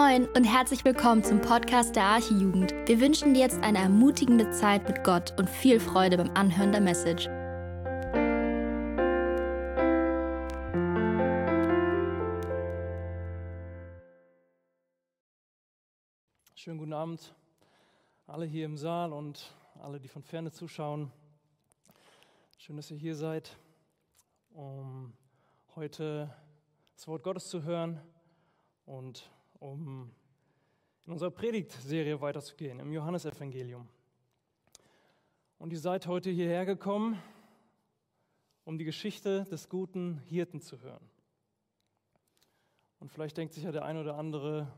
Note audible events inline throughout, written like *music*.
Moin und herzlich willkommen zum Podcast der Archijugend. Wir wünschen dir jetzt eine ermutigende Zeit mit Gott und viel Freude beim Anhören der Message. Schönen guten Abend, alle hier im Saal und alle, die von ferne zuschauen. Schön, dass ihr hier seid, um heute das Wort Gottes zu hören und um in unserer Predigtserie weiterzugehen, im Johannesevangelium. Und ihr seid heute hierher gekommen, um die Geschichte des guten Hirten zu hören. Und vielleicht denkt sich ja der eine oder andere,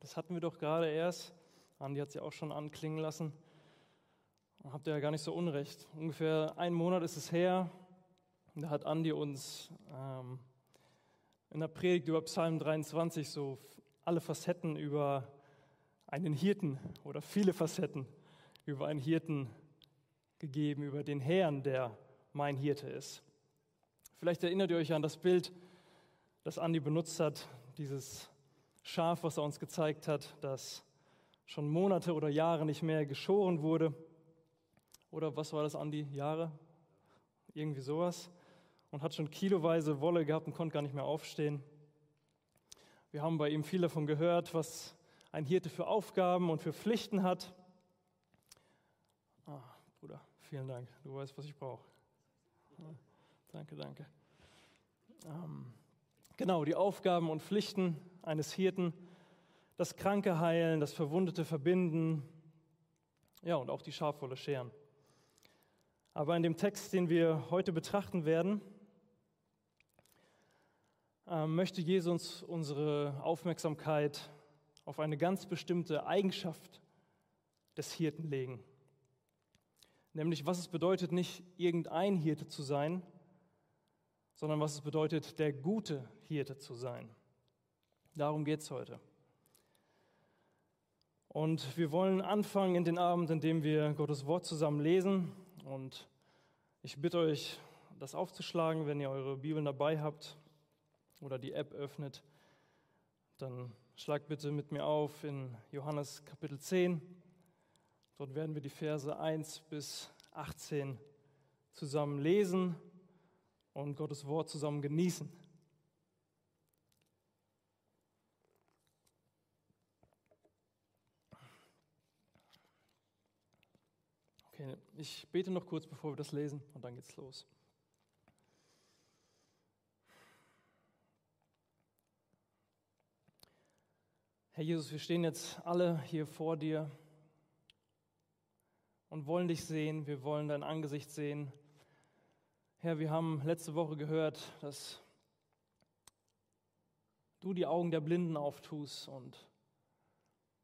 das hatten wir doch gerade erst. Andi hat sie auch schon anklingen lassen. Habt ihr ja gar nicht so unrecht. Ungefähr einen Monat ist es her. Da hat Andi uns ähm, in der Predigt über Psalm 23 so alle Facetten über einen Hirten oder viele Facetten über einen Hirten gegeben, über den Herrn, der mein Hirte ist. Vielleicht erinnert ihr euch an das Bild, das Andi benutzt hat, dieses Schaf, was er uns gezeigt hat, das schon Monate oder Jahre nicht mehr geschoren wurde. Oder was war das, Andi? Jahre? Irgendwie sowas. Und hat schon kiloweise Wolle gehabt und konnte gar nicht mehr aufstehen. Wir haben bei ihm viel davon gehört, was ein Hirte für Aufgaben und für Pflichten hat. Ah, Bruder, vielen Dank. Du weißt, was ich brauche. Danke, danke. Ähm, genau, die Aufgaben und Pflichten eines Hirten, das Kranke heilen, das Verwundete verbinden, ja, und auch die Schafwolle scheren. Aber in dem Text, den wir heute betrachten werden, möchte Jesus unsere Aufmerksamkeit auf eine ganz bestimmte Eigenschaft des Hirten legen. Nämlich, was es bedeutet, nicht irgendein Hirte zu sein, sondern was es bedeutet, der gute Hirte zu sein. Darum geht es heute. Und wir wollen anfangen in den Abend, in dem wir Gottes Wort zusammen lesen. Und ich bitte euch, das aufzuschlagen, wenn ihr eure Bibeln dabei habt oder die App öffnet, dann schlagt bitte mit mir auf in Johannes Kapitel 10. Dort werden wir die Verse 1 bis 18 zusammen lesen und Gottes Wort zusammen genießen. Okay, ich bete noch kurz, bevor wir das lesen und dann geht's los. Herr Jesus, wir stehen jetzt alle hier vor dir und wollen dich sehen, wir wollen dein Angesicht sehen. Herr, wir haben letzte Woche gehört, dass du die Augen der Blinden auftust und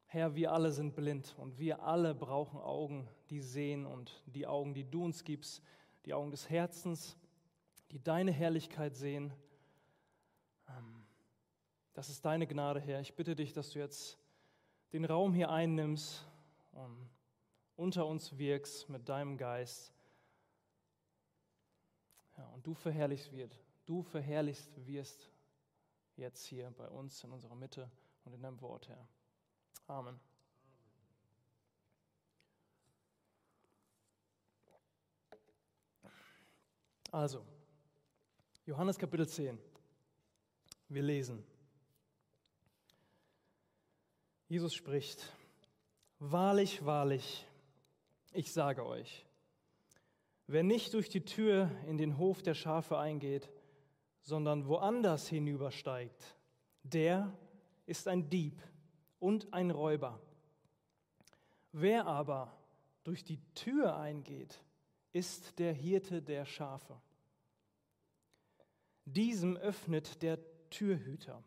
Herr, wir alle sind blind und wir alle brauchen Augen, die sehen und die Augen, die du uns gibst, die Augen des Herzens, die deine Herrlichkeit sehen. Das ist deine Gnade, Herr. Ich bitte dich, dass du jetzt den Raum hier einnimmst und unter uns wirkst mit deinem Geist. Ja, und du verherrlichst wird, du verherrlichst wirst jetzt hier bei uns in unserer Mitte und in deinem Wort, Herr. Amen. Also, Johannes Kapitel 10. Wir lesen. Jesus spricht, Wahrlich, wahrlich, ich sage euch, wer nicht durch die Tür in den Hof der Schafe eingeht, sondern woanders hinübersteigt, der ist ein Dieb und ein Räuber. Wer aber durch die Tür eingeht, ist der Hirte der Schafe. Diesem öffnet der Türhüter,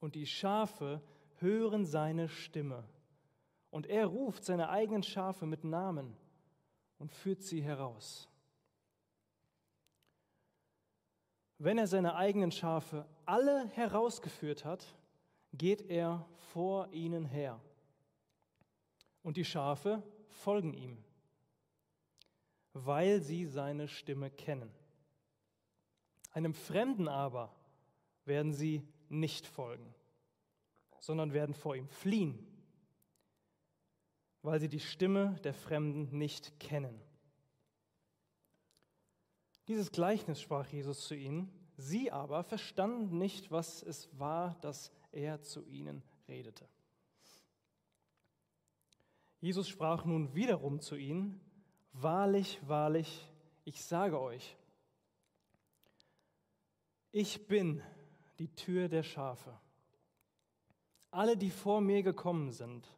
und die Schafe hören seine Stimme. Und er ruft seine eigenen Schafe mit Namen und führt sie heraus. Wenn er seine eigenen Schafe alle herausgeführt hat, geht er vor ihnen her. Und die Schafe folgen ihm, weil sie seine Stimme kennen. Einem Fremden aber werden sie nicht folgen sondern werden vor ihm fliehen, weil sie die Stimme der Fremden nicht kennen. Dieses Gleichnis sprach Jesus zu ihnen, sie aber verstanden nicht, was es war, dass er zu ihnen redete. Jesus sprach nun wiederum zu ihnen, Wahrlich, wahrlich, ich sage euch, ich bin die Tür der Schafe. Alle, die vor mir gekommen sind,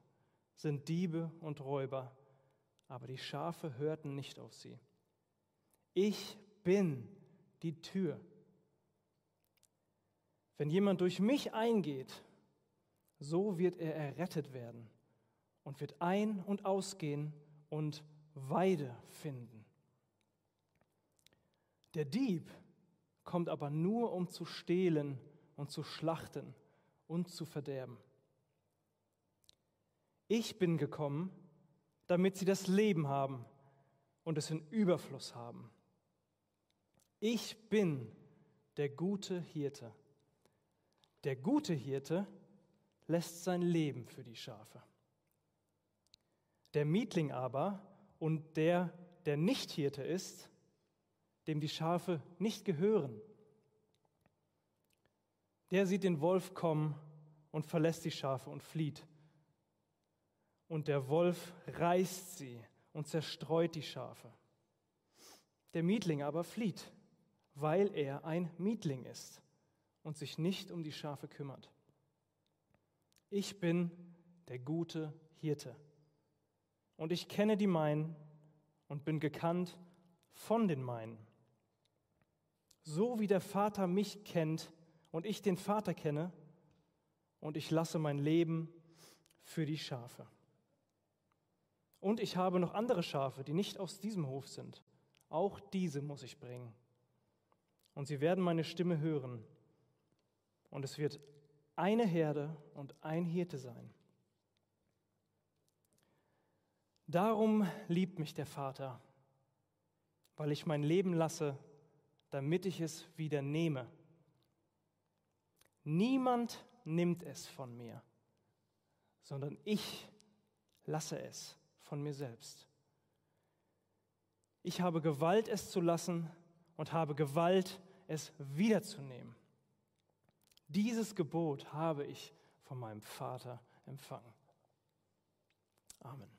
sind Diebe und Räuber, aber die Schafe hörten nicht auf sie. Ich bin die Tür. Wenn jemand durch mich eingeht, so wird er errettet werden und wird ein- und ausgehen und Weide finden. Der Dieb kommt aber nur, um zu stehlen und zu schlachten und zu verderben. Ich bin gekommen, damit sie das Leben haben und es in Überfluss haben. Ich bin der gute Hirte. Der gute Hirte lässt sein Leben für die Schafe. Der Mietling aber und der, der nicht Hirte ist, dem die Schafe nicht gehören, der sieht den Wolf kommen und verlässt die Schafe und flieht. Und der Wolf reißt sie und zerstreut die Schafe. Der Mietling aber flieht, weil er ein Mietling ist und sich nicht um die Schafe kümmert. Ich bin der gute Hirte. Und ich kenne die meinen und bin gekannt von den meinen. So wie der Vater mich kennt und ich den Vater kenne, und ich lasse mein Leben für die Schafe. Und ich habe noch andere Schafe, die nicht aus diesem Hof sind. Auch diese muss ich bringen. Und sie werden meine Stimme hören. Und es wird eine Herde und ein Hirte sein. Darum liebt mich der Vater, weil ich mein Leben lasse, damit ich es wieder nehme. Niemand nimmt es von mir, sondern ich lasse es von mir selbst. Ich habe Gewalt, es zu lassen und habe Gewalt, es wiederzunehmen. Dieses Gebot habe ich von meinem Vater empfangen. Amen.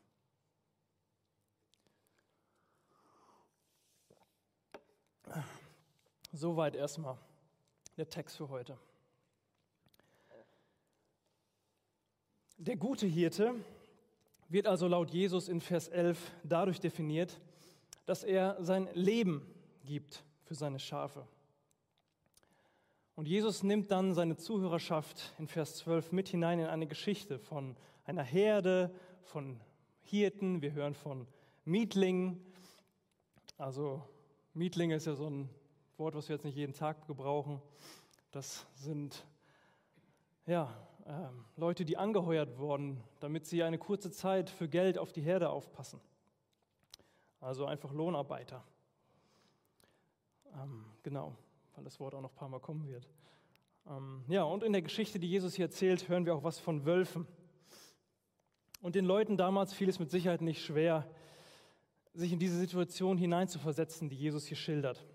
Soweit erstmal der Text für heute. Der gute Hirte wird also laut Jesus in Vers 11 dadurch definiert, dass er sein Leben gibt für seine Schafe. Und Jesus nimmt dann seine Zuhörerschaft in Vers 12 mit hinein in eine Geschichte von einer Herde, von Hirten, wir hören von Mietlingen, also Mietlinge ist ja so ein Wort, was wir jetzt nicht jeden Tag gebrauchen. Das sind ja, Leute, die angeheuert wurden, damit sie eine kurze Zeit für Geld auf die Herde aufpassen. Also einfach Lohnarbeiter. Ähm, genau, weil das Wort auch noch ein paar Mal kommen wird. Ähm, ja, und in der Geschichte, die Jesus hier erzählt, hören wir auch was von Wölfen. Und den Leuten damals fiel es mit Sicherheit nicht schwer, sich in diese Situation hineinzuversetzen, die Jesus hier schildert.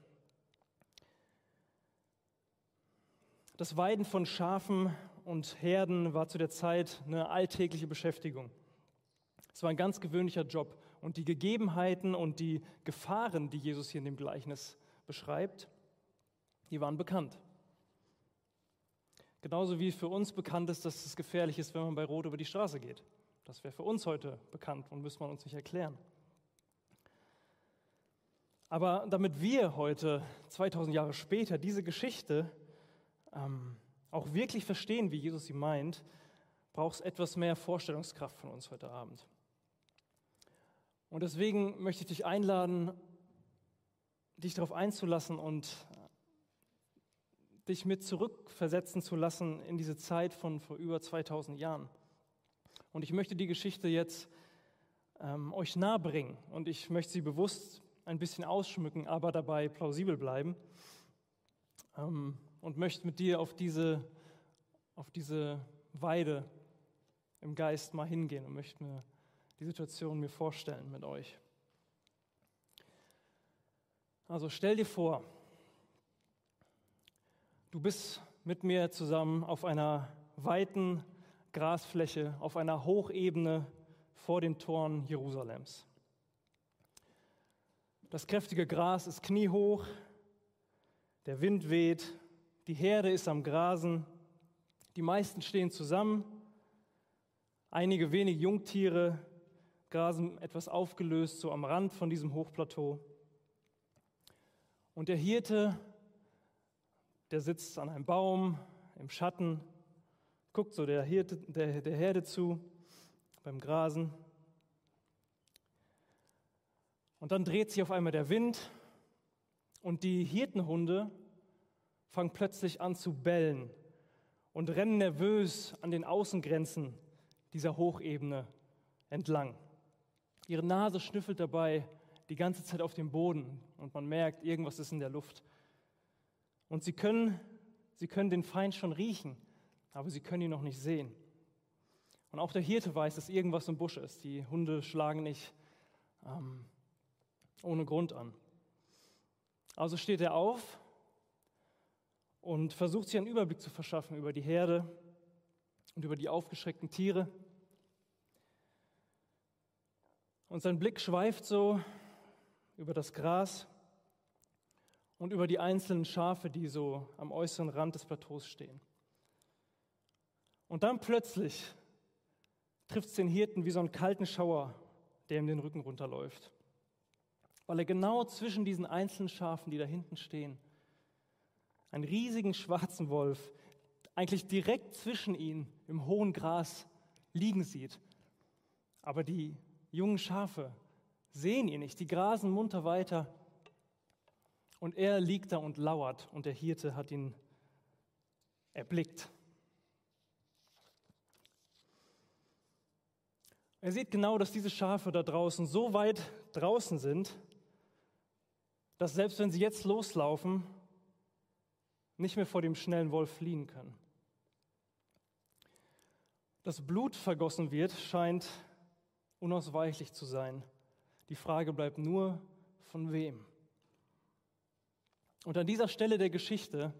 Das Weiden von Schafen und Herden war zu der Zeit eine alltägliche Beschäftigung. Es war ein ganz gewöhnlicher Job. Und die Gegebenheiten und die Gefahren, die Jesus hier in dem Gleichnis beschreibt, die waren bekannt. Genauso wie für uns bekannt ist, dass es gefährlich ist, wenn man bei Rot über die Straße geht. Das wäre für uns heute bekannt und müsste man uns nicht erklären. Aber damit wir heute, 2000 Jahre später, diese Geschichte ähm, auch wirklich verstehen, wie Jesus sie meint, braucht es etwas mehr Vorstellungskraft von uns heute Abend. Und deswegen möchte ich dich einladen, dich darauf einzulassen und dich mit zurückversetzen zu lassen in diese Zeit von vor über 2000 Jahren. Und ich möchte die Geschichte jetzt ähm, euch nahebringen und ich möchte sie bewusst ein bisschen ausschmücken, aber dabei plausibel bleiben. Ähm, und möchte mit dir auf diese, auf diese Weide im Geist mal hingehen und möchte mir die Situation mir vorstellen mit euch. Also stell dir vor, du bist mit mir zusammen auf einer weiten Grasfläche, auf einer Hochebene vor den Toren Jerusalems. Das kräftige Gras ist kniehoch, der Wind weht, die Herde ist am Grasen, die meisten stehen zusammen, einige wenig Jungtiere grasen etwas aufgelöst, so am Rand von diesem Hochplateau. Und der Hirte, der sitzt an einem Baum im Schatten, guckt so der, Hirte, der, der Herde zu beim Grasen. Und dann dreht sich auf einmal der Wind und die Hirtenhunde fangen plötzlich an zu bellen und rennen nervös an den Außengrenzen dieser Hochebene entlang. Ihre Nase schnüffelt dabei die ganze Zeit auf dem Boden und man merkt, irgendwas ist in der Luft. Und sie können, sie können den Feind schon riechen, aber sie können ihn noch nicht sehen. Und auch der Hirte weiß, dass irgendwas im Busch ist. Die Hunde schlagen nicht ähm, ohne Grund an. Also steht er auf und versucht sich einen Überblick zu verschaffen über die Herde und über die aufgeschreckten Tiere. Und sein Blick schweift so über das Gras und über die einzelnen Schafe, die so am äußeren Rand des Plateaus stehen. Und dann plötzlich trifft es den Hirten wie so einen kalten Schauer, der ihm den Rücken runterläuft weil er genau zwischen diesen einzelnen Schafen, die da hinten stehen, einen riesigen schwarzen Wolf eigentlich direkt zwischen ihnen im hohen Gras liegen sieht. Aber die jungen Schafe sehen ihn nicht, die grasen munter weiter und er liegt da und lauert und der Hirte hat ihn erblickt. Er sieht genau, dass diese Schafe da draußen so weit draußen sind, dass selbst wenn sie jetzt loslaufen, nicht mehr vor dem schnellen Wolf fliehen können. Dass Blut vergossen wird, scheint unausweichlich zu sein. Die Frage bleibt nur, von wem? Und an dieser Stelle der Geschichte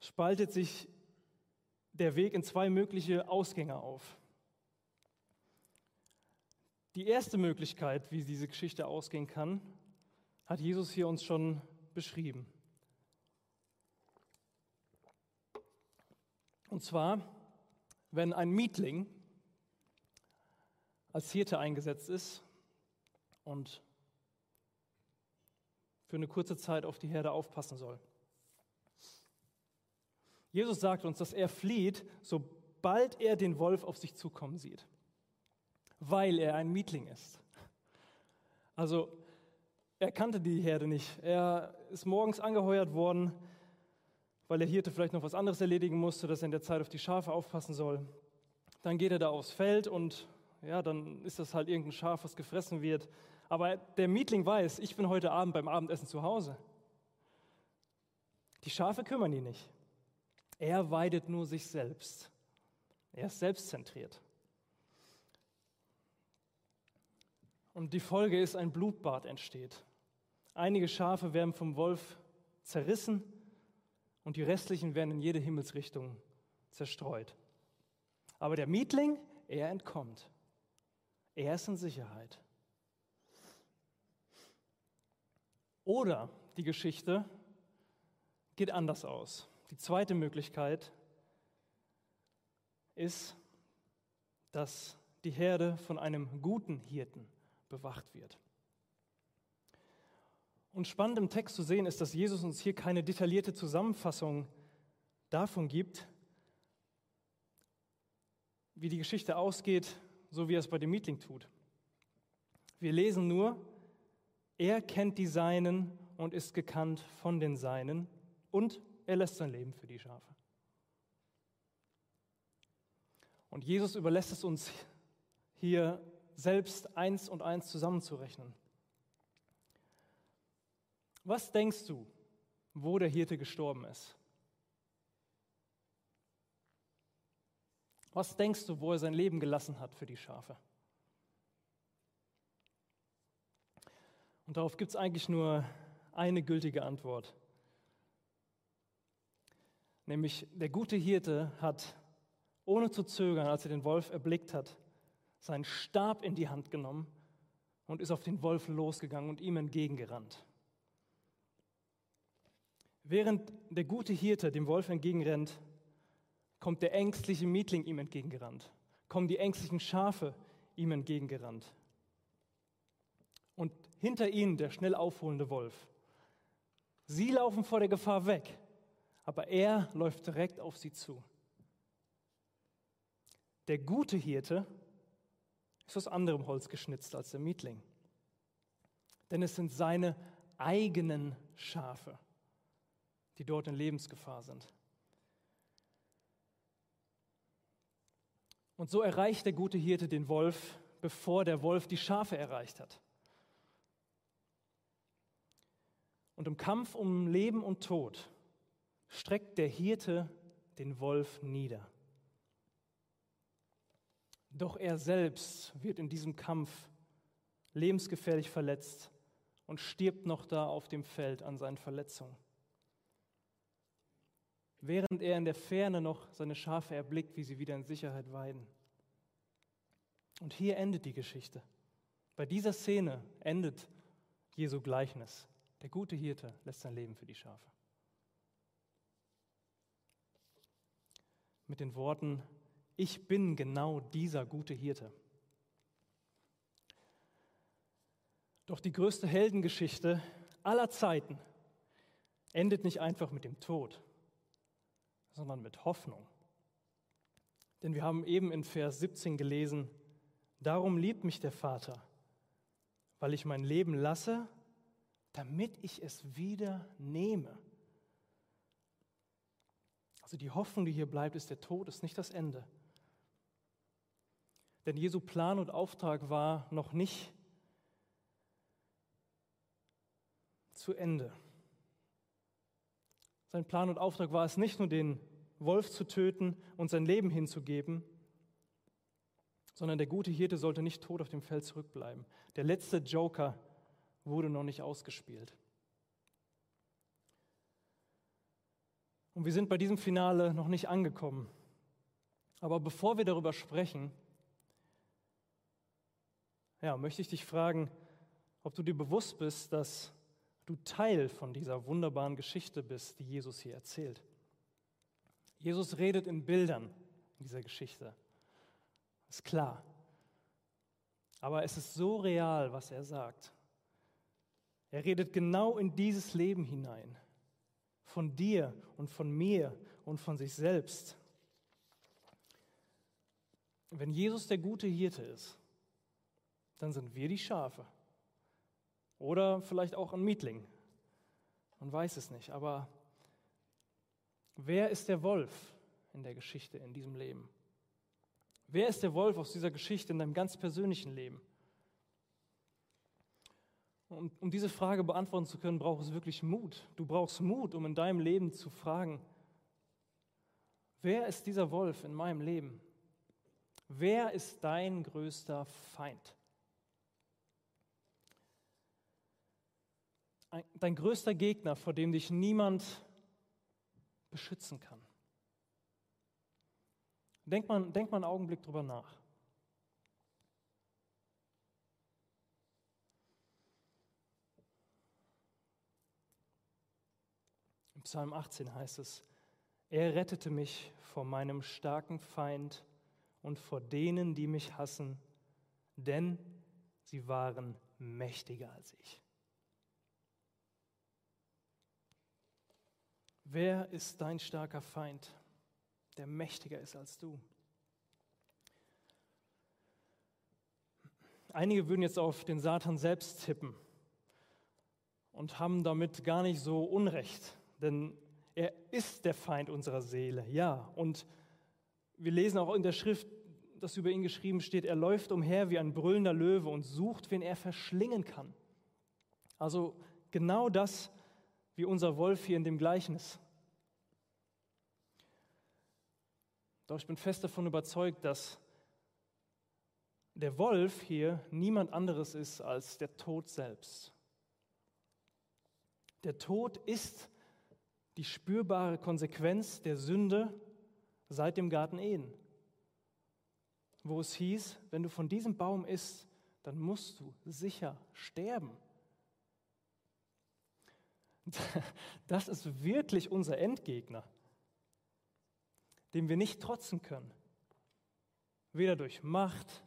spaltet sich der Weg in zwei mögliche Ausgänge auf. Die erste Möglichkeit, wie diese Geschichte ausgehen kann, hat Jesus hier uns schon beschrieben. Und zwar, wenn ein Mietling als Hirte eingesetzt ist und für eine kurze Zeit auf die Herde aufpassen soll. Jesus sagt uns, dass er flieht, sobald er den Wolf auf sich zukommen sieht, weil er ein Mietling ist. Also er kannte die Herde nicht. Er ist morgens angeheuert worden, weil der Hirte vielleicht noch was anderes erledigen musste, dass er in der Zeit auf die Schafe aufpassen soll. Dann geht er da aufs Feld und ja, dann ist das halt irgendein Schaf, was gefressen wird. Aber der Mietling weiß, ich bin heute Abend beim Abendessen zu Hause. Die Schafe kümmern ihn nicht. Er weidet nur sich selbst. Er ist selbstzentriert. Und die Folge ist, ein Blutbad entsteht. Einige Schafe werden vom Wolf zerrissen und die restlichen werden in jede Himmelsrichtung zerstreut. Aber der Mietling, er entkommt. Er ist in Sicherheit. Oder die Geschichte geht anders aus. Die zweite Möglichkeit ist, dass die Herde von einem guten Hirten bewacht wird. Und spannend im Text zu sehen ist, dass Jesus uns hier keine detaillierte Zusammenfassung davon gibt, wie die Geschichte ausgeht, so wie er es bei dem Meeting tut. Wir lesen nur, er kennt die Seinen und ist gekannt von den Seinen und er lässt sein Leben für die Schafe. Und Jesus überlässt es uns hier selbst eins und eins zusammenzurechnen. Was denkst du, wo der Hirte gestorben ist? Was denkst du, wo er sein Leben gelassen hat für die Schafe? Und darauf gibt es eigentlich nur eine gültige Antwort. Nämlich der gute Hirte hat, ohne zu zögern, als er den Wolf erblickt hat, seinen Stab in die Hand genommen und ist auf den Wolf losgegangen und ihm entgegengerannt. Während der gute Hirte dem Wolf entgegenrennt, kommt der ängstliche Mietling ihm entgegengerannt, kommen die ängstlichen Schafe ihm entgegengerannt. Und hinter ihnen der schnell aufholende Wolf. Sie laufen vor der Gefahr weg, aber er läuft direkt auf sie zu. Der gute Hirte ist aus anderem Holz geschnitzt als der Mietling. Denn es sind seine eigenen Schafe, die dort in Lebensgefahr sind. Und so erreicht der gute Hirte den Wolf, bevor der Wolf die Schafe erreicht hat. Und im Kampf um Leben und Tod streckt der Hirte den Wolf nieder. Doch er selbst wird in diesem Kampf lebensgefährlich verletzt und stirbt noch da auf dem Feld an seinen Verletzungen. Während er in der Ferne noch seine Schafe erblickt, wie sie wieder in Sicherheit weiden. Und hier endet die Geschichte. Bei dieser Szene endet Jesu Gleichnis. Der gute Hirte lässt sein Leben für die Schafe. Mit den Worten, ich bin genau dieser gute Hirte. Doch die größte Heldengeschichte aller Zeiten endet nicht einfach mit dem Tod, sondern mit Hoffnung. Denn wir haben eben in Vers 17 gelesen, darum liebt mich der Vater, weil ich mein Leben lasse, damit ich es wieder nehme. Also die Hoffnung, die hier bleibt, ist der Tod, ist nicht das Ende. Denn Jesu Plan und Auftrag war noch nicht zu Ende. Sein Plan und Auftrag war es nicht nur, den Wolf zu töten und sein Leben hinzugeben, sondern der gute Hirte sollte nicht tot auf dem Feld zurückbleiben. Der letzte Joker wurde noch nicht ausgespielt. Und wir sind bei diesem Finale noch nicht angekommen. Aber bevor wir darüber sprechen, ja, möchte ich dich fragen, ob du dir bewusst bist, dass du Teil von dieser wunderbaren Geschichte bist, die Jesus hier erzählt. Jesus redet in Bildern in dieser Geschichte. Ist klar. Aber es ist so real, was er sagt. Er redet genau in dieses Leben hinein. Von dir und von mir und von sich selbst. Wenn Jesus der gute Hirte ist, dann sind wir die Schafe. Oder vielleicht auch ein Mietling. Man weiß es nicht. Aber wer ist der Wolf in der Geschichte, in diesem Leben? Wer ist der Wolf aus dieser Geschichte in deinem ganz persönlichen Leben? Und um diese Frage beantworten zu können, braucht es wirklich Mut. Du brauchst Mut, um in deinem Leben zu fragen, wer ist dieser Wolf in meinem Leben? Wer ist dein größter Feind? Dein größter Gegner, vor dem dich niemand beschützen kann. Denk mal, denk mal einen Augenblick drüber nach. Psalm 18 heißt es, er rettete mich vor meinem starken Feind und vor denen, die mich hassen, denn sie waren mächtiger als ich. Wer ist dein starker Feind, der mächtiger ist als du? Einige würden jetzt auf den Satan selbst tippen und haben damit gar nicht so Unrecht denn er ist der Feind unserer Seele, ja. Und wir lesen auch in der Schrift, dass über ihn geschrieben steht, er läuft umher wie ein brüllender Löwe und sucht, wen er verschlingen kann. Also genau das wie unser Wolf hier in dem Gleichnis. Doch ich bin fest davon überzeugt, dass der Wolf hier niemand anderes ist als der Tod selbst. Der Tod ist die spürbare Konsequenz der Sünde seit dem Garten Eden, wo es hieß, wenn du von diesem Baum isst, dann musst du sicher sterben. *laughs* Das ist wirklich unser Endgegner, dem wir nicht trotzen können. Weder durch Macht,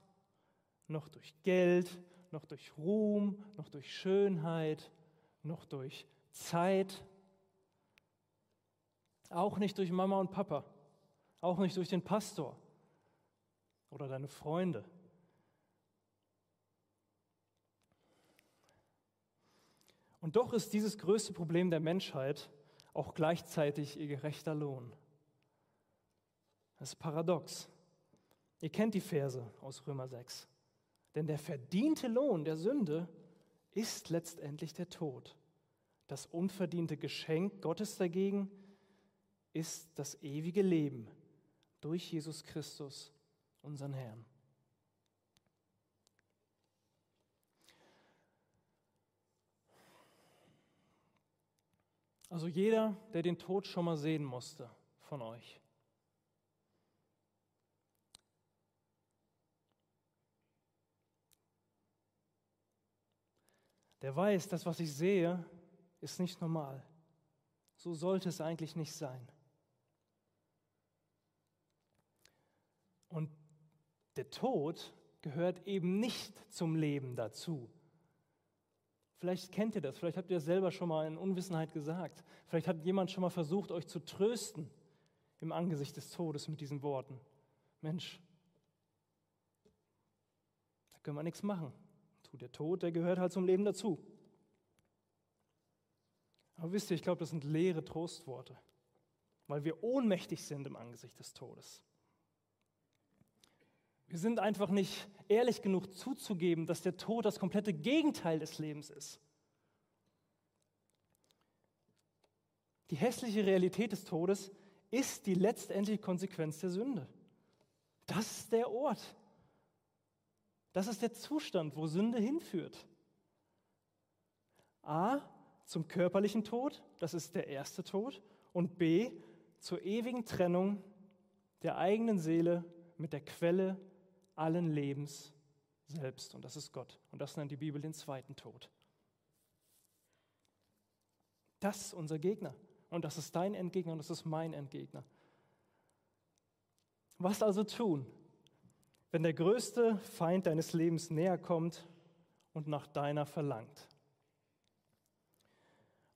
noch durch Geld, noch durch Ruhm, noch durch Schönheit, noch durch Zeit, auch nicht durch Mama und Papa, auch nicht durch den Pastor oder deine Freunde. Und doch ist dieses größte Problem der Menschheit auch gleichzeitig ihr gerechter Lohn. Das ist paradox. Ihr kennt die Verse aus Römer 6. Denn der verdiente Lohn der Sünde ist letztendlich der Tod. Das unverdiente Geschenk Gottes dagegen ist das ewige Leben durch Jesus Christus, unseren Herrn. Also jeder, der den Tod schon mal sehen musste von euch. Der weiß, das, was ich sehe, ist nicht normal. So sollte es eigentlich nicht sein. Und der Tod gehört eben nicht zum Leben dazu. Vielleicht kennt ihr das, vielleicht habt ihr das selber schon mal in Unwissenheit gesagt. Vielleicht hat jemand schon mal versucht, euch zu trösten im Angesicht des Todes mit diesen Worten. Mensch, da können wir nichts machen. Tut der Tod, der gehört halt zum Leben dazu. Aber wisst ihr, ich glaube, das sind leere Trostworte, weil wir ohnmächtig sind im Angesicht des Todes. Wir sind einfach nicht ehrlich genug zuzugeben, dass der Tod das komplette Gegenteil des Lebens ist. Die hässliche Realität des Todes ist die letztendliche Konsequenz der Sünde. Das ist der Ort. Das ist der Zustand, wo Sünde hinführt. A, zum körperlichen Tod, das ist der erste Tod, und B, zur ewigen Trennung der eigenen Seele mit der Quelle allen Lebens selbst. Und das ist Gott. Und das nennt die Bibel den zweiten Tod. Das ist unser Gegner. Und das ist dein Endgegner und das ist mein Endgegner. Was also tun, wenn der größte Feind deines Lebens näher kommt und nach deiner verlangt?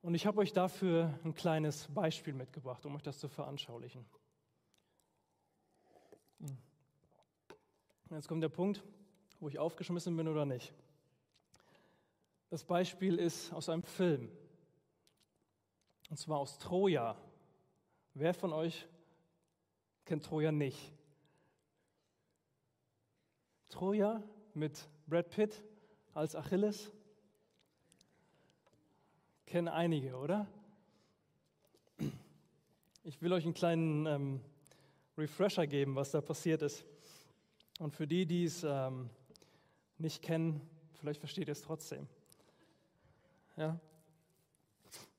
Und ich habe euch dafür ein kleines Beispiel mitgebracht, um euch das zu veranschaulichen. Jetzt kommt der Punkt, wo ich aufgeschmissen bin oder nicht. Das Beispiel ist aus einem Film. Und zwar aus Troja. Wer von euch kennt Troja nicht? Troja mit Brad Pitt als Achilles? Kennen einige, oder? Ich will euch einen kleinen ähm, Refresher geben, was da passiert ist. Und für die, die es ähm, nicht kennen, vielleicht versteht ihr es trotzdem. Ja?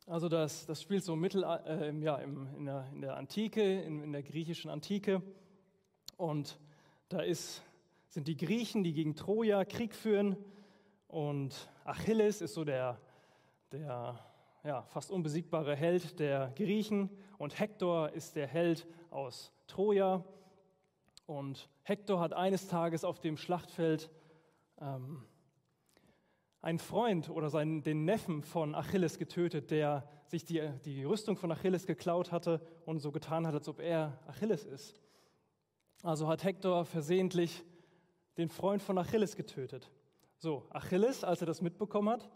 Also das, das spielt so mittel, äh, ja, im, in, der, in der Antike, in, in der griechischen Antike. Und da ist, sind die Griechen, die gegen Troja Krieg führen. Und Achilles ist so der, der ja, fast unbesiegbare Held der Griechen. Und Hektor ist der Held aus Troja. Und Hektor hat eines Tages auf dem Schlachtfeld ähm, einen Freund oder seinen, den Neffen von Achilles getötet, der sich die, die Rüstung von Achilles geklaut hatte und so getan hat, als ob er Achilles ist. Also hat Hektor versehentlich den Freund von Achilles getötet. So, Achilles, als er das mitbekommen hat,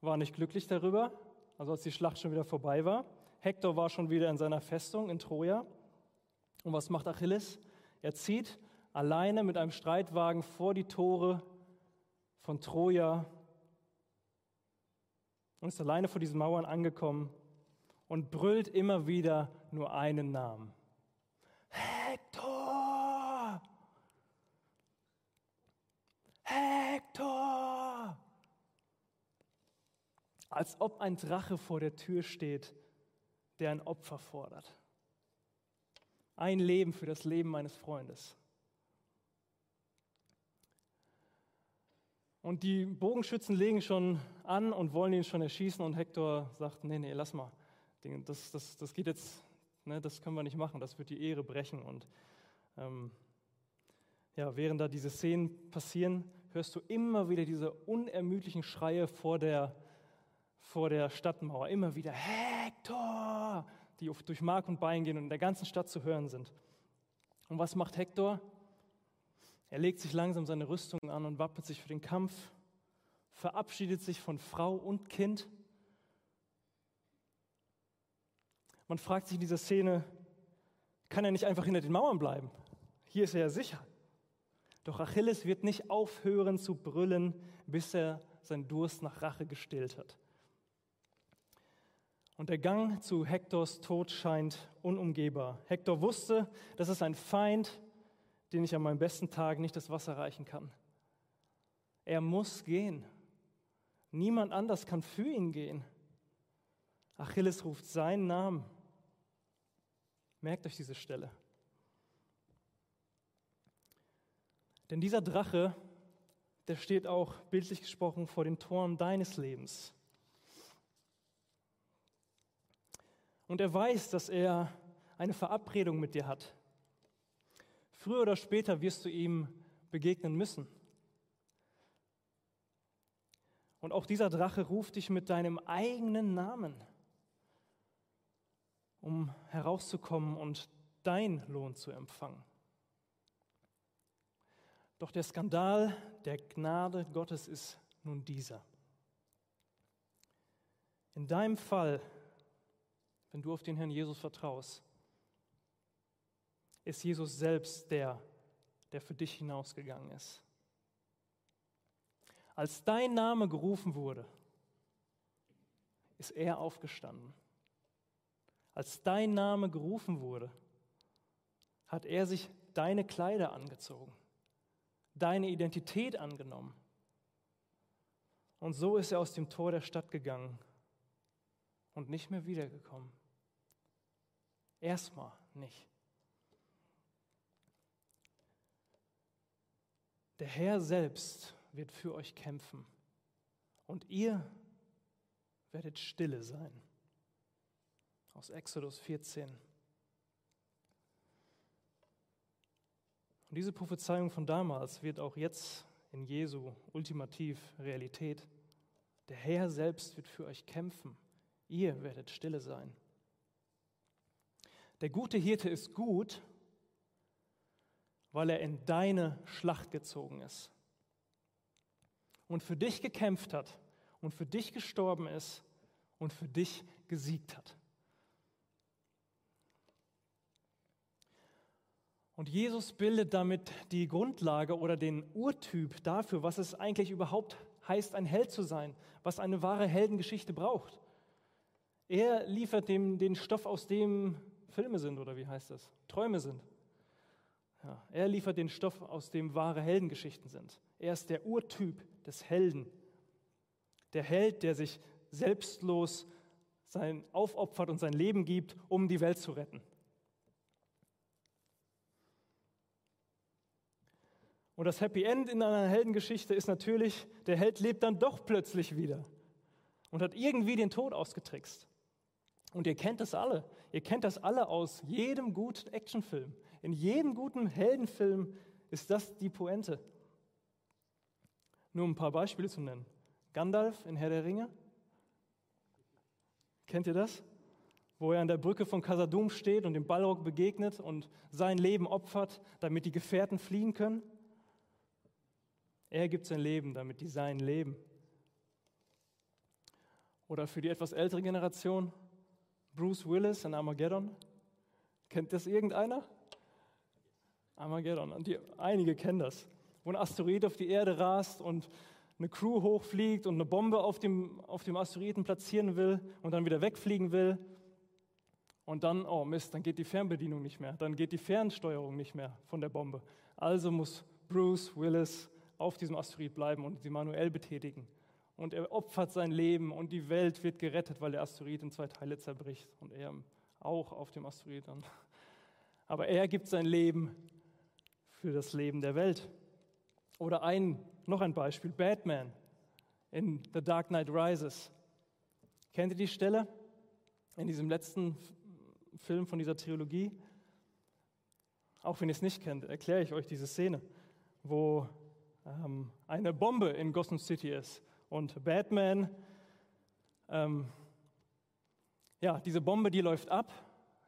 war nicht glücklich darüber, also als die Schlacht schon wieder vorbei war. Hektor war schon wieder in seiner Festung in Troja. Und was macht Achilles? Er zieht alleine mit einem Streitwagen vor die Tore von Troja und ist alleine vor diesen Mauern angekommen und brüllt immer wieder nur einen Namen. Hector! Hector! Als ob ein Drache vor der Tür steht, der ein Opfer fordert. Ein Leben für das Leben meines Freundes. Und die Bogenschützen legen schon an und wollen ihn schon erschießen und Hektor sagt, nee, nee, lass mal. Das, das, das geht jetzt, ne, das können wir nicht machen, das wird die Ehre brechen. Und ähm, ja, während da diese Szenen passieren, hörst du immer wieder diese unermüdlichen Schreie vor der, vor der Stadtmauer. Immer wieder Hektor, die durch Mark und Bein gehen und in der ganzen Stadt zu hören sind. Und was macht Hektor? Er legt sich langsam seine Rüstung an und wappnet sich für den Kampf, verabschiedet sich von Frau und Kind. Man fragt sich in dieser Szene, kann er nicht einfach hinter den Mauern bleiben? Hier ist er ja sicher. Doch Achilles wird nicht aufhören zu brüllen, bis er seinen Durst nach Rache gestillt hat. Und der Gang zu Hektors Tod scheint unumgehbar. Hektor wusste, dass es ein Feind, den ich an meinem besten Tag nicht das Wasser reichen kann. Er muss gehen. Niemand anders kann für ihn gehen. Achilles ruft seinen Namen. Merkt euch diese Stelle. Denn dieser Drache, der steht auch bildlich gesprochen vor den Toren deines Lebens. Und er weiß, dass er eine Verabredung mit dir hat. Früher oder später wirst du ihm begegnen müssen. Und auch dieser Drache ruft dich mit deinem eigenen Namen, um herauszukommen und dein Lohn zu empfangen. Doch der Skandal der Gnade Gottes ist nun dieser. In deinem Fall, wenn du auf den Herrn Jesus vertraust, ist Jesus selbst der, der für dich hinausgegangen ist. Als dein Name gerufen wurde, ist er aufgestanden. Als dein Name gerufen wurde, hat er sich deine Kleider angezogen deine Identität angenommen. Und so ist er aus dem Tor der Stadt gegangen und nicht mehr wiedergekommen. Erstmal nicht. Der Herr selbst wird für euch kämpfen und ihr werdet stille sein. Aus Exodus 14. Und diese Prophezeiung von damals wird auch jetzt in Jesu ultimativ Realität. Der Herr selbst wird für euch kämpfen. Ihr werdet stille sein. Der gute Hirte ist gut, weil er in deine Schlacht gezogen ist und für dich gekämpft hat und für dich gestorben ist und für dich gesiegt hat. Und Jesus bildet damit die Grundlage oder den Urtyp dafür, was es eigentlich überhaupt heißt, ein Held zu sein, was eine wahre Heldengeschichte braucht. Er liefert dem den Stoff, aus dem Filme sind, oder wie heißt das? Träume sind. Ja, er liefert den Stoff, aus dem wahre Heldengeschichten sind. Er ist der Urtyp des Helden. Der Held, der sich selbstlos sein aufopfert und sein Leben gibt, um die Welt zu retten. Und das Happy End in einer Heldengeschichte ist natürlich, der Held lebt dann doch plötzlich wieder und hat irgendwie den Tod ausgetrickst. Und ihr kennt das alle. Ihr kennt das alle aus jedem guten Actionfilm. In jedem guten Heldenfilm ist das die Pointe. Nur um ein paar Beispiele zu nennen. Gandalf in Herr der Ringe. Kennt ihr das? Wo er an der Brücke von Casadum steht und dem Balrog begegnet und sein Leben opfert, damit die Gefährten fliehen können. Er gibt sein Leben, damit die Seinen leben. Oder für die etwas ältere Generation, Bruce Willis in Armageddon. Kennt das irgendeiner? Armageddon, die, einige kennen das. Wo ein Asteroid auf die Erde rast und eine Crew hochfliegt und eine Bombe auf dem, auf dem Asteroiden platzieren will und dann wieder wegfliegen will. Und dann, oh Mist, dann geht die Fernbedienung nicht mehr, dann geht die Fernsteuerung nicht mehr von der Bombe. Also muss Bruce Willis auf diesem Asteroid bleiben und sie manuell betätigen. Und er opfert sein Leben und die Welt wird gerettet, weil der Asteroid in zwei Teile zerbricht und er auch auf dem Asteroid. Aber er gibt sein Leben für das Leben der Welt. Oder ein, noch ein Beispiel, Batman in The Dark Knight Rises. Kennt ihr die Stelle in diesem letzten Film von dieser Trilogie? Auch wenn ihr es nicht kennt, erkläre ich euch diese Szene, wo ähm, eine Bombe in Gotham City ist und Batman, ähm, ja, diese Bombe, die läuft ab.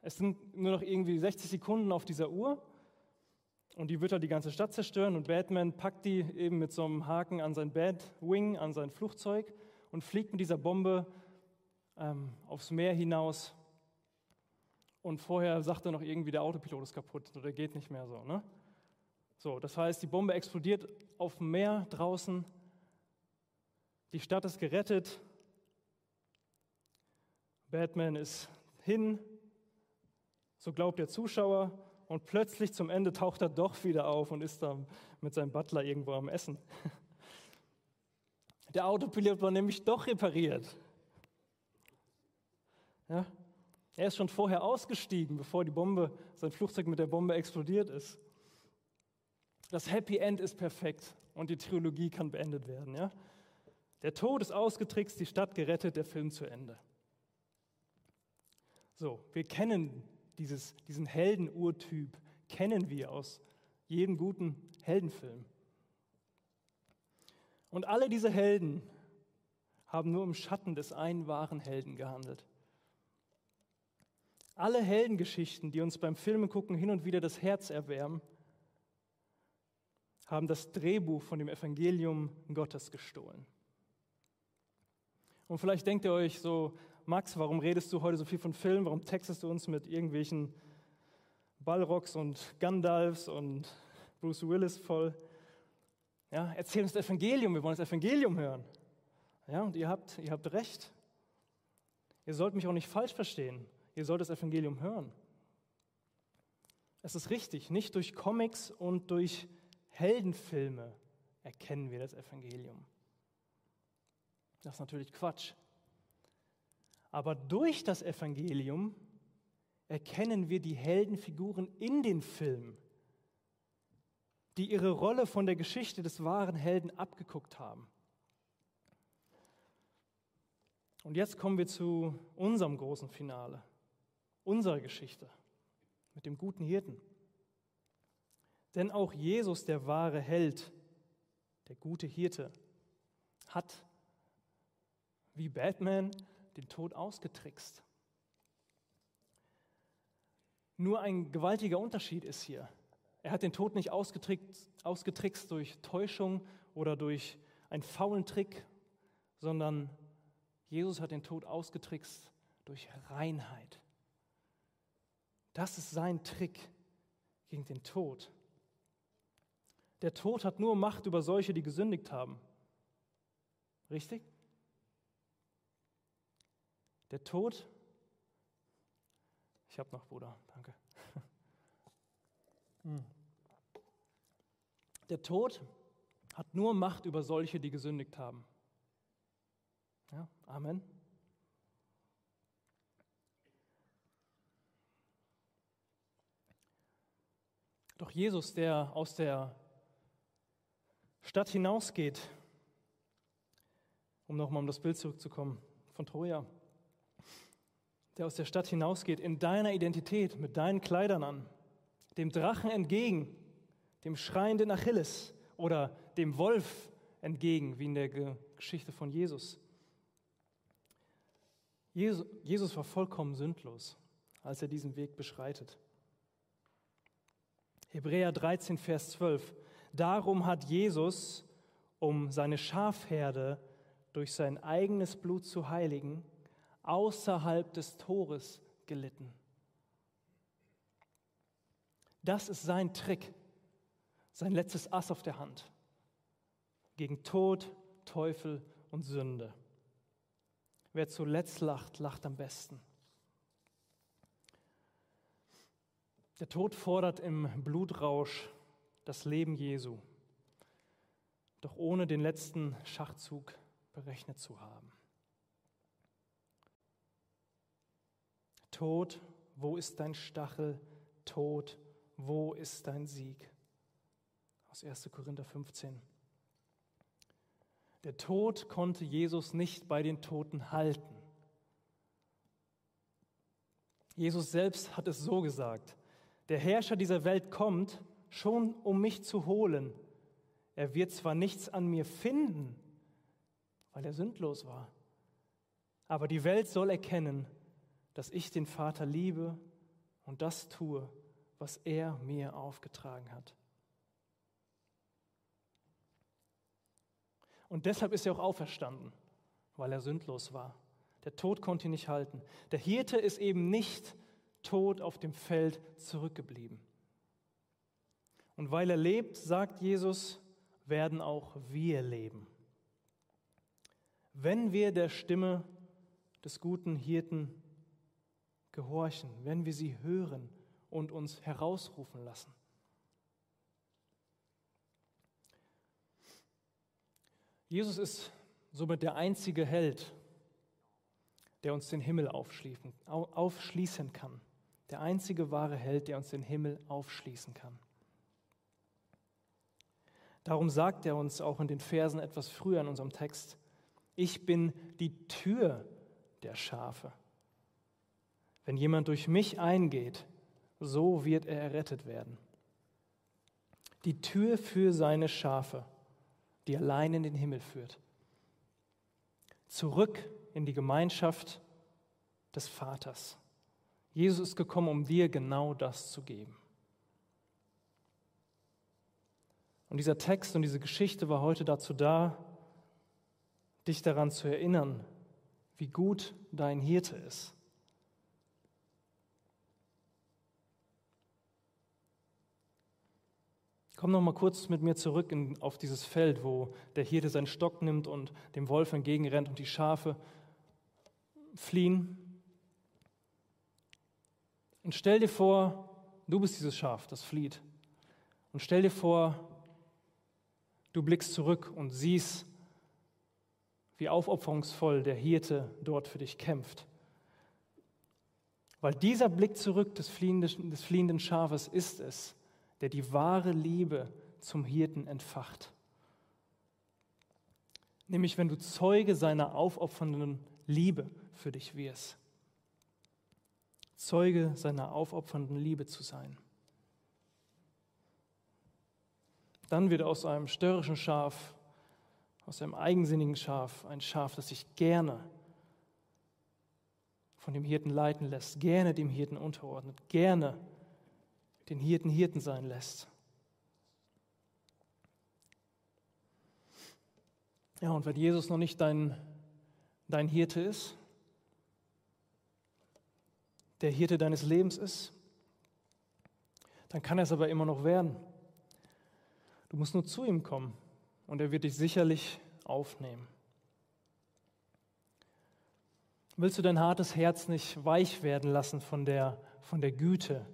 Es sind nur noch irgendwie 60 Sekunden auf dieser Uhr und die wird dann die ganze Stadt zerstören und Batman packt die eben mit so einem Haken an sein Batwing, an sein Flugzeug und fliegt mit dieser Bombe ähm, aufs Meer hinaus. Und vorher sagt er noch irgendwie, der Autopilot ist kaputt oder geht nicht mehr so. Ne? So, das heißt, die Bombe explodiert auf dem Meer draußen, die Stadt ist gerettet, Batman ist hin, so glaubt der Zuschauer, und plötzlich zum Ende taucht er doch wieder auf und ist da mit seinem Butler irgendwo am Essen. *laughs* Der Autopilot war nämlich doch repariert. Ja? Er ist schon vorher ausgestiegen, bevor die Bombe, sein Flugzeug mit der Bombe explodiert ist. Das Happy End ist perfekt und die Trilogie kann beendet werden. Ja? Der Tod ist ausgetrickst, die Stadt gerettet, der Film zu Ende. So, wir kennen dieses, diesen Heldenurtyp kennen wir aus jedem guten Heldenfilm. Und alle diese Helden haben nur im Schatten des einen wahren Helden gehandelt. Alle Heldengeschichten, die uns beim Filmegucken hin und wieder das Herz erwärmen, haben das Drehbuch von dem Evangelium Gottes gestohlen. Und vielleicht denkt ihr euch so, Max, warum redest du heute so viel von Film? Warum textest du uns mit irgendwelchen Ballrocks und Gandalfs und Bruce Willis voll? Ja, erzähl uns das Evangelium, wir wollen das Evangelium hören. Ja, und ihr habt, ihr habt recht. Ihr sollt mich auch nicht falsch verstehen. Ihr sollt das Evangelium hören. Es ist richtig, nicht durch Comics und durch Heldenfilme erkennen wir das Evangelium. Das ist natürlich Quatsch. Aber durch das Evangelium erkennen wir die Heldenfiguren in den Filmen, die ihre Rolle von der Geschichte des wahren Helden abgeguckt haben. Und jetzt kommen wir zu unserem großen Finale, unserer Geschichte mit dem guten Hirten. Denn auch Jesus, der wahre Held, der gute Hirte, hat wie Batman den Tod ausgetrickst. Nur ein gewaltiger Unterschied ist hier. Er hat den Tod nicht ausgetrickst, ausgetrickst durch Täuschung oder durch einen faulen Trick, sondern Jesus hat den Tod ausgetrickst durch Reinheit. Das ist sein Trick gegen den Tod. Der Tod hat nur Macht über solche, die gesündigt haben. Richtig? Der Tod, ich habe noch Bruder, danke. *laughs* Hm. Der Tod hat nur Macht über solche, die gesündigt haben. Ja, Amen. Doch Jesus, der aus der Stadt hinausgeht, um nochmal um das Bild zurückzukommen von Troja, der aus der Stadt hinausgeht, in deiner Identität, mit deinen Kleidern an, dem Drachen entgegen, dem schreienden Achilles oder dem Wolf entgegen, wie in der Geschichte von Jesus. Jesus war vollkommen sündlos, als er diesen Weg beschreitet. Hebräer 13, Vers 12. Darum hat Jesus, um seine Schafherde durch sein eigenes Blut zu heiligen, außerhalb des Tores gelitten. Das ist sein Trick, sein letztes Ass auf der Hand gegen Tod, Teufel und Sünde. Wer zuletzt lacht, lacht am besten. Der Tod fordert im Blutrausch das Leben Jesu. Doch ohne den letzten Schachzug berechnet zu haben. Tod, wo ist dein Stachel? Tod, wo ist dein Sieg? Aus 1. Korinther 15. Der Tod konnte Jesus nicht bei den Toten halten. Jesus selbst hat es so gesagt, der Herrscher dieser Welt kommt, schon um mich zu holen. Er wird zwar nichts an mir finden, weil er sündlos war, aber die Welt soll erkennen, dass ich den Vater liebe und das tue, was er mir aufgetragen hat. Und deshalb ist er auch auferstanden, weil er sündlos war. Der Tod konnte ihn nicht halten. Der Hirte ist eben nicht tot auf dem Feld zurückgeblieben. Und weil er lebt, sagt Jesus, werden auch wir leben. Wenn wir der Stimme des guten Hirten gehorchen, wenn wir sie hören und uns herausrufen lassen. Jesus ist somit der einzige Held, der uns den Himmel aufschließen kann. Der einzige wahre Held, der uns den Himmel aufschließen kann. Darum sagt er uns auch in den Versen etwas früher in unserem Text, ich bin die Tür der Schafe. Wenn jemand durch mich eingeht, so wird er errettet werden. Die Tür für seine Schafe, die allein in den Himmel führt. Zurück in die Gemeinschaft des Vaters. Jesus ist gekommen, um dir genau das zu geben. Und dieser Text und diese Geschichte war heute dazu da, dich daran zu erinnern, wie gut dein Hirte ist. Komm noch mal kurz mit mir zurück in, auf dieses Feld, wo der Hirte seinen Stock nimmt und dem Wolf entgegenrennt und die Schafe fliehen. Und stell dir vor, du bist dieses Schaf, das flieht. Und stell dir vor, du blickst zurück und siehst, wie aufopferungsvoll der Hirte dort für dich kämpft. Weil dieser Blick zurück des fliehenden, des fliehenden Schafes ist es, der die wahre Liebe zum Hirten entfacht. Nämlich wenn du Zeuge seiner aufopfernden Liebe für dich wirst. Zeuge seiner aufopfernden Liebe zu sein. Dann wird aus einem störrischen Schaf, aus einem eigensinnigen Schaf, ein Schaf, das sich gerne von dem Hirten leiten lässt, gerne dem Hirten unterordnet, gerne den Hirten Hirten sein lässt. Ja, und wenn Jesus noch nicht dein, dein Hirte ist, der Hirte deines Lebens ist, dann kann er es aber immer noch werden. Du musst nur zu ihm kommen und er wird dich sicherlich aufnehmen. Willst du dein hartes Herz nicht weich werden lassen von der, von der Güte,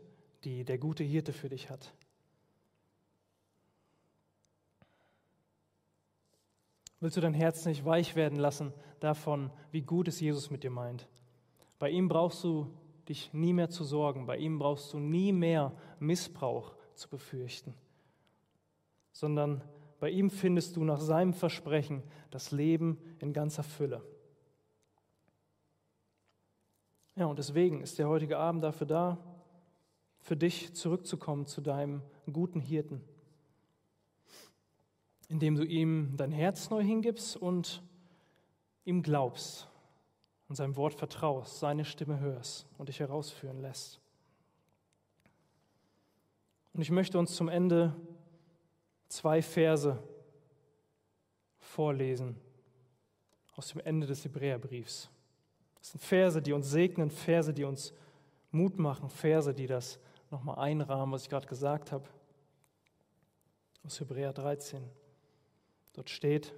die der gute Hirte für dich hat. Willst du dein Herz nicht weich werden lassen davon, wie gut es Jesus mit dir meint? Bei ihm brauchst du dich nie mehr zu sorgen, bei ihm brauchst du nie mehr Missbrauch zu befürchten, sondern bei ihm findest du nach seinem Versprechen das Leben in ganzer Fülle. Ja, und deswegen ist der heutige Abend dafür da, für dich zurückzukommen zu deinem guten Hirten, indem du ihm dein Herz neu hingibst und ihm glaubst und seinem Wort vertraust, seine Stimme hörst und dich herausführen lässt. Und ich möchte uns zum Ende zwei Verse vorlesen aus dem Ende des Hebräerbriefs. Das sind Verse, die uns segnen, Verse, die uns Mut machen, Verse, die das nochmal einrahmen, was ich gerade gesagt habe, aus Hebräer 13. Dort steht,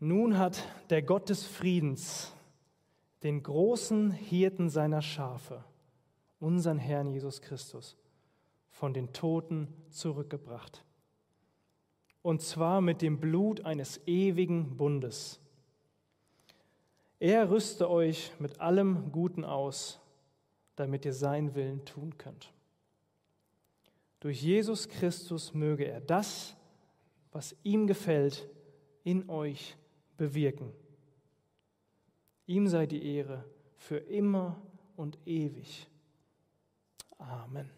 nun hat der Gott des Friedens den großen Hirten seiner Schafe, unseren Herrn Jesus Christus, von den Toten zurückgebracht. und zwar mit dem Blut eines ewigen Bundes. Er rüste euch mit allem Guten aus, damit ihr seinen Willen tun könnt. Durch Jesus Christus möge er das, was ihm gefällt, in euch bewirken. Ihm sei die Ehre für immer und ewig. Amen.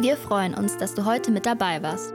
Wir freuen uns, dass du heute mit dabei warst.